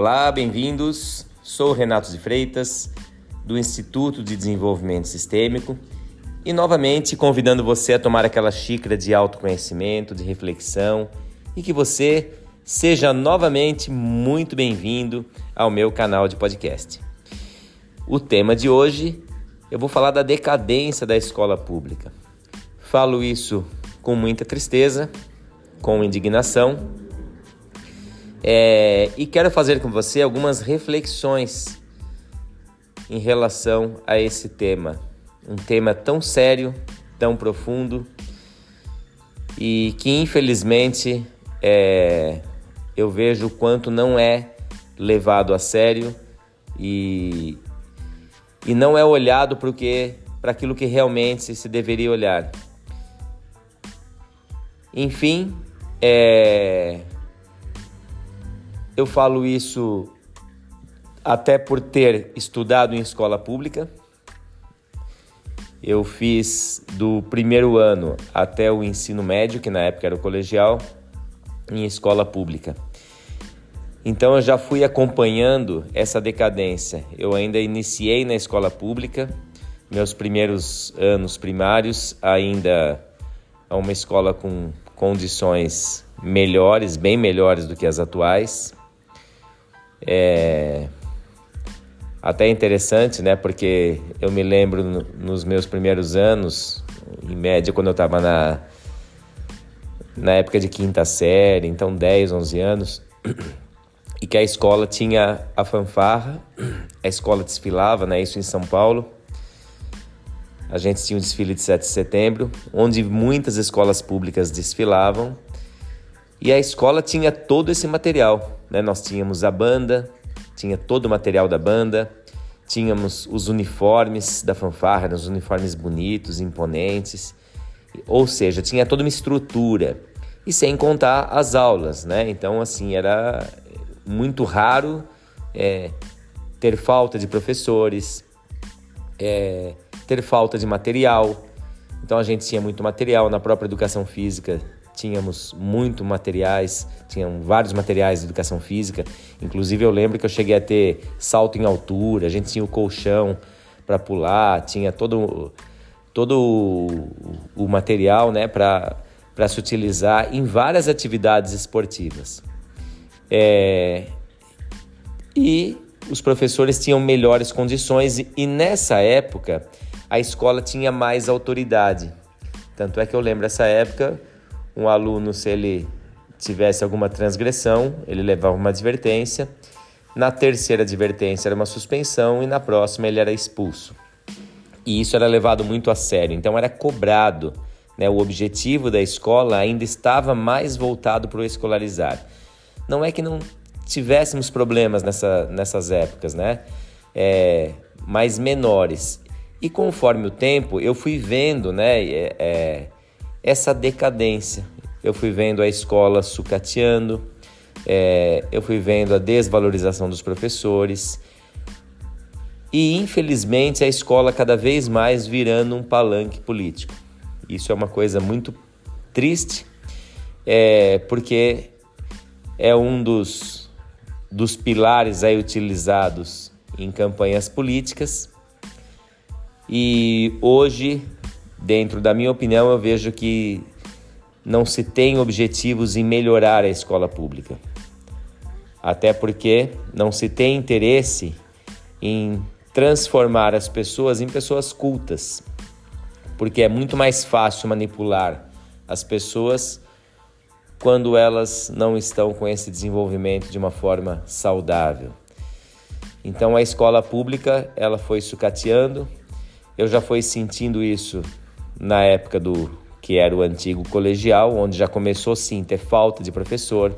Olá, bem-vindos. Sou Renato de Freitas, do Instituto de Desenvolvimento Sistêmico, e novamente convidando você a tomar aquela xícara de autoconhecimento, de reflexão e que você seja novamente muito bem-vindo ao meu canal de podcast. O tema de hoje eu vou falar da decadência da escola pública. Falo isso com muita tristeza, com indignação é, e quero fazer com você algumas reflexões em relação a esse tema. Um tema tão sério, tão profundo e que infelizmente é, eu vejo o quanto não é levado a sério e, e não é olhado para aquilo que realmente se deveria olhar. Enfim, é, eu falo isso até por ter estudado em escola pública. Eu fiz do primeiro ano até o ensino médio, que na época era o colegial, em escola pública. Então eu já fui acompanhando essa decadência. Eu ainda iniciei na escola pública, meus primeiros anos primários, ainda a uma escola com condições melhores, bem melhores do que as atuais. É até interessante, né? Porque eu me lembro nos meus primeiros anos, em média, quando eu estava na, na época de quinta série, então 10, 11 anos, e que a escola tinha a fanfarra, a escola desfilava, né? Isso em São Paulo. A gente tinha o desfile de 7 de setembro, onde muitas escolas públicas desfilavam e a escola tinha todo esse material. Né? Nós tínhamos a banda, tinha todo o material da banda, tínhamos os uniformes da fanfarra, os uniformes bonitos, imponentes, ou seja, tinha toda uma estrutura. E sem contar as aulas, né? Então, assim, era muito raro é, ter falta de professores, é, ter falta de material. Então, a gente tinha muito material na própria educação física tínhamos muito materiais, tinham vários materiais de educação física. Inclusive eu lembro que eu cheguei a ter salto em altura, a gente tinha o colchão para pular, tinha todo todo o, material, né, para para se utilizar em várias atividades esportivas. É, e os professores tinham melhores condições e nessa época a escola tinha mais autoridade. Tanto é que eu lembro essa época um aluno, se ele tivesse alguma transgressão, ele levava uma advertência. Na terceira advertência era uma suspensão e na próxima ele era expulso. E isso era levado muito a sério, então era cobrado. Né? O objetivo da escola ainda estava mais voltado para o escolarizar. Não é que não tivéssemos problemas nessa, nessas épocas, né? É, mas menores. E conforme o tempo, eu fui vendo, né? É, é, essa decadência. Eu fui vendo a escola sucateando, é, eu fui vendo a desvalorização dos professores e, infelizmente, a escola cada vez mais virando um palanque político. Isso é uma coisa muito triste, é, porque é um dos, dos pilares aí utilizados em campanhas políticas e hoje Dentro da minha opinião, eu vejo que não se tem objetivos em melhorar a escola pública. Até porque não se tem interesse em transformar as pessoas em pessoas cultas. Porque é muito mais fácil manipular as pessoas quando elas não estão com esse desenvolvimento de uma forma saudável. Então a escola pública, ela foi sucateando. Eu já fui sentindo isso na época do que era o antigo colegial, onde já começou sim ter falta de professor.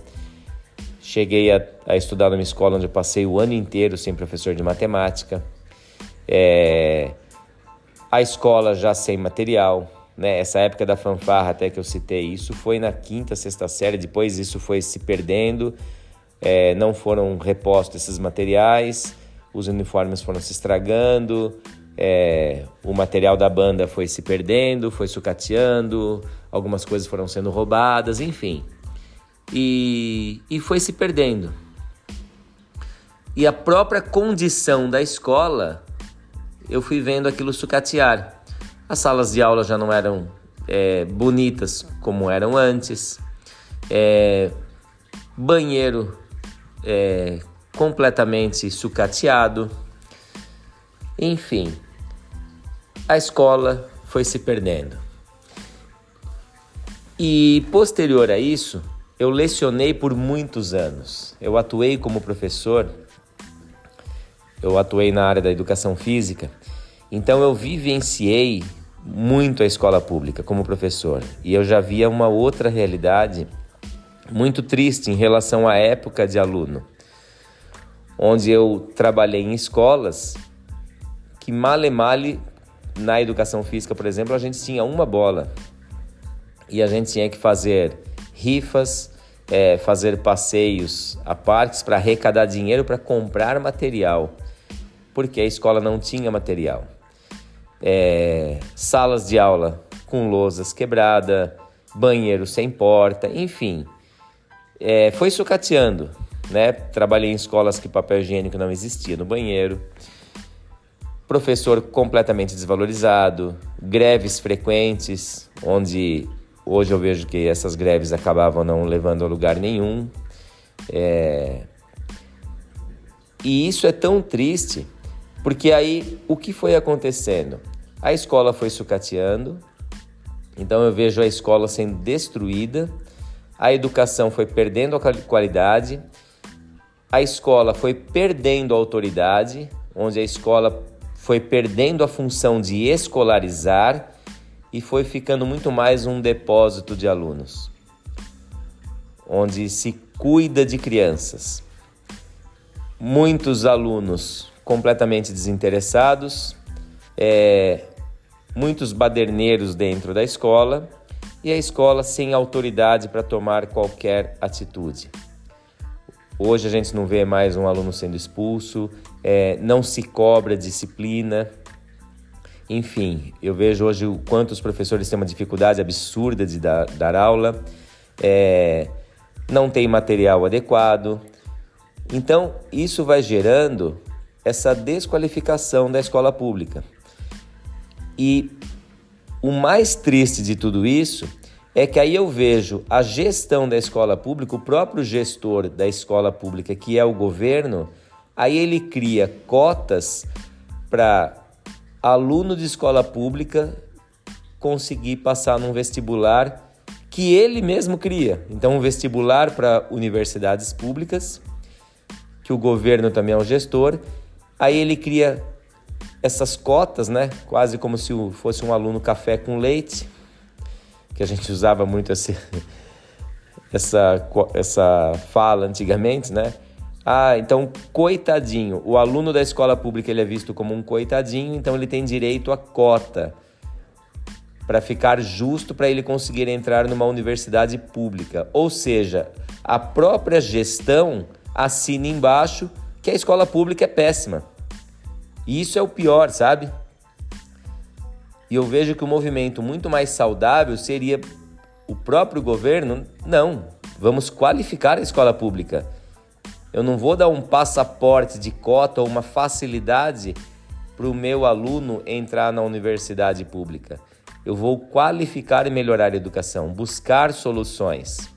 Cheguei a, a estudar numa escola onde eu passei o ano inteiro sem professor de matemática. É, a escola já sem material, né? Essa época da fanfarra até que eu citei, isso foi na quinta, sexta série, depois isso foi se perdendo, é, não foram repostos esses materiais, os uniformes foram se estragando, é, o material da banda foi se perdendo, foi sucateando, algumas coisas foram sendo roubadas, enfim. E, e foi se perdendo. E a própria condição da escola, eu fui vendo aquilo sucatear. As salas de aula já não eram é, bonitas como eram antes, é, banheiro é, completamente sucateado, enfim, a escola foi se perdendo. E posterior a isso, eu lecionei por muitos anos. Eu atuei como professor eu atuei na área da educação física, então eu vivenciei muito a escola pública como professor e eu já via uma outra realidade muito triste em relação à época de aluno, onde eu trabalhei em escolas que male male na educação física, por exemplo, a gente tinha uma bola e a gente tinha que fazer rifas, é, fazer passeios a parques para arrecadar dinheiro para comprar material porque a escola não tinha material. É, salas de aula com lousas quebrada, banheiro sem porta, enfim, é, foi sucateando. Né? Trabalhei em escolas que papel higiênico não existia no banheiro, professor completamente desvalorizado, greves frequentes, onde hoje eu vejo que essas greves acabavam não levando a lugar nenhum. É... E isso é tão triste porque aí o que foi acontecendo? A escola foi sucateando, então eu vejo a escola sendo destruída, a educação foi perdendo a qualidade, a escola foi perdendo a autoridade, onde a escola foi perdendo a função de escolarizar e foi ficando muito mais um depósito de alunos, onde se cuida de crianças. Muitos alunos completamente desinteressados, é, muitos baderneiros dentro da escola e a escola sem autoridade para tomar qualquer atitude. Hoje a gente não vê mais um aluno sendo expulso, é, não se cobra disciplina. Enfim, eu vejo hoje o quanto os professores têm uma dificuldade absurda de dar, dar aula, é, não tem material adequado. Então, isso vai gerando essa desqualificação da escola pública. E o mais triste de tudo isso é que aí eu vejo a gestão da escola pública, o próprio gestor da escola pública, que é o governo, aí ele cria cotas para aluno de escola pública conseguir passar num vestibular que ele mesmo cria. Então, um vestibular para universidades públicas, que o governo também é um gestor, Aí ele cria essas cotas, né? Quase como se fosse um aluno café com leite, que a gente usava muito esse, essa, essa fala antigamente, né? Ah, então coitadinho. O aluno da escola pública ele é visto como um coitadinho, então ele tem direito a cota para ficar justo para ele conseguir entrar numa universidade pública. Ou seja, a própria gestão assina embaixo que a escola pública é péssima. E isso é o pior, sabe? E eu vejo que o movimento muito mais saudável seria o próprio governo, não, vamos qualificar a escola pública. Eu não vou dar um passaporte de cota ou uma facilidade para o meu aluno entrar na universidade pública. Eu vou qualificar e melhorar a educação, buscar soluções,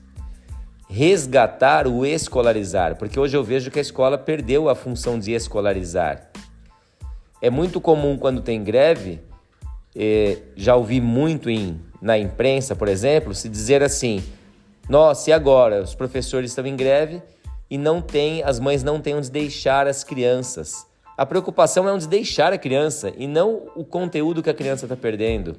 resgatar o escolarizar, porque hoje eu vejo que a escola perdeu a função de escolarizar. É muito comum quando tem greve, eh, já ouvi muito em, na imprensa, por exemplo, se dizer assim: nossa, e agora? Os professores estão em greve e não tem, as mães não têm onde deixar as crianças. A preocupação é onde deixar a criança e não o conteúdo que a criança está perdendo.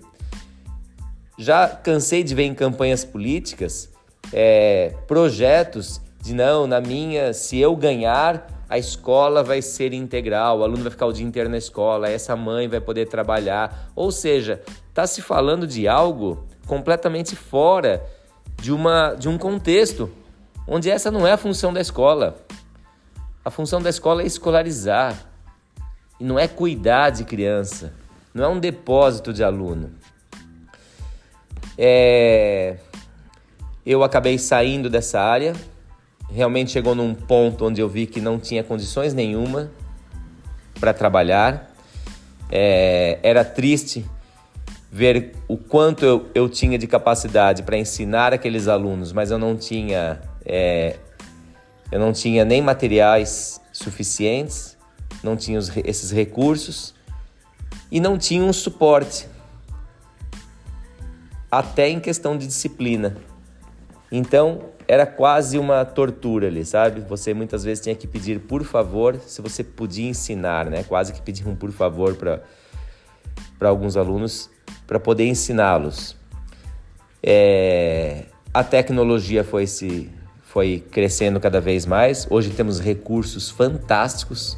Já cansei de ver em campanhas políticas é, projetos de não, na minha, se eu ganhar, a escola vai ser integral, o aluno vai ficar o dia inteiro na escola, essa mãe vai poder trabalhar. Ou seja, está se falando de algo completamente fora de, uma, de um contexto onde essa não é a função da escola. A função da escola é escolarizar e não é cuidar de criança, não é um depósito de aluno. É... Eu acabei saindo dessa área realmente chegou num ponto onde eu vi que não tinha condições nenhuma para trabalhar. É, era triste ver o quanto eu, eu tinha de capacidade para ensinar aqueles alunos, mas eu não tinha é, eu não tinha nem materiais suficientes, não tinha os, esses recursos e não tinha um suporte até em questão de disciplina. Então, era quase uma tortura ali, sabe? Você muitas vezes tinha que pedir por favor, se você podia ensinar, né? Quase que pedir um por favor para alguns alunos para poder ensiná-los. É, a tecnologia foi se foi crescendo cada vez mais. Hoje temos recursos fantásticos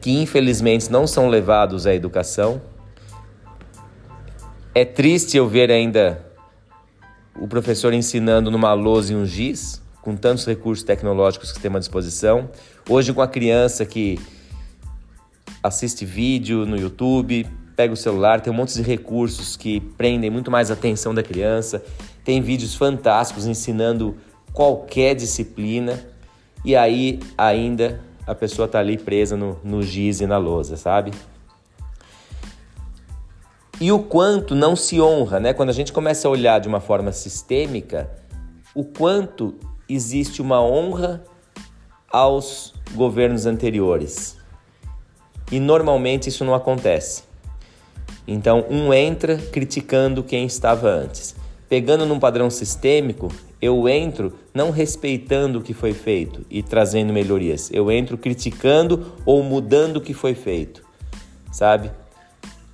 que infelizmente não são levados à educação. É triste eu ver ainda o professor ensinando numa lousa e um giz, com tantos recursos tecnológicos que tem à disposição. Hoje, com a criança que assiste vídeo no YouTube, pega o celular, tem um monte de recursos que prendem muito mais a atenção da criança. Tem vídeos fantásticos ensinando qualquer disciplina e aí ainda a pessoa está ali presa no, no giz e na lousa, sabe? E o quanto não se honra, né? Quando a gente começa a olhar de uma forma sistêmica, o quanto existe uma honra aos governos anteriores. E normalmente isso não acontece. Então, um entra criticando quem estava antes. Pegando num padrão sistêmico, eu entro não respeitando o que foi feito e trazendo melhorias. Eu entro criticando ou mudando o que foi feito. Sabe?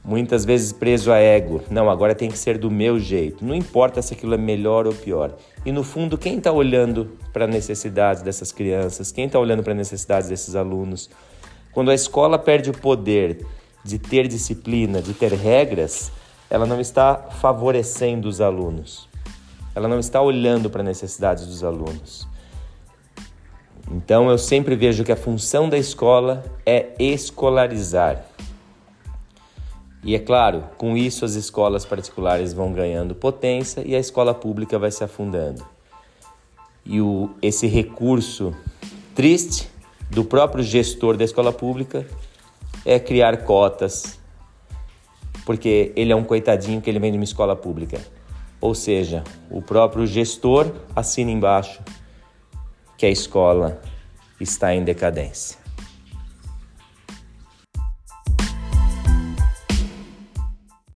muitas vezes preso a ego. Não, agora tem que ser do meu jeito. Não importa se aquilo é melhor ou pior. E no fundo, quem está olhando para necessidades dessas crianças? Quem está olhando para necessidades desses alunos? Quando a escola perde o poder de ter disciplina, de ter regras, ela não está favorecendo os alunos. Ela não está olhando para as necessidades dos alunos. Então eu sempre vejo que a função da escola é escolarizar. E é claro, com isso as escolas particulares vão ganhando potência e a escola pública vai se afundando. E o, esse recurso triste do próprio gestor da escola pública é criar cotas, porque ele é um coitadinho que ele vem de uma escola pública. Ou seja, o próprio gestor assina embaixo que a escola está em decadência.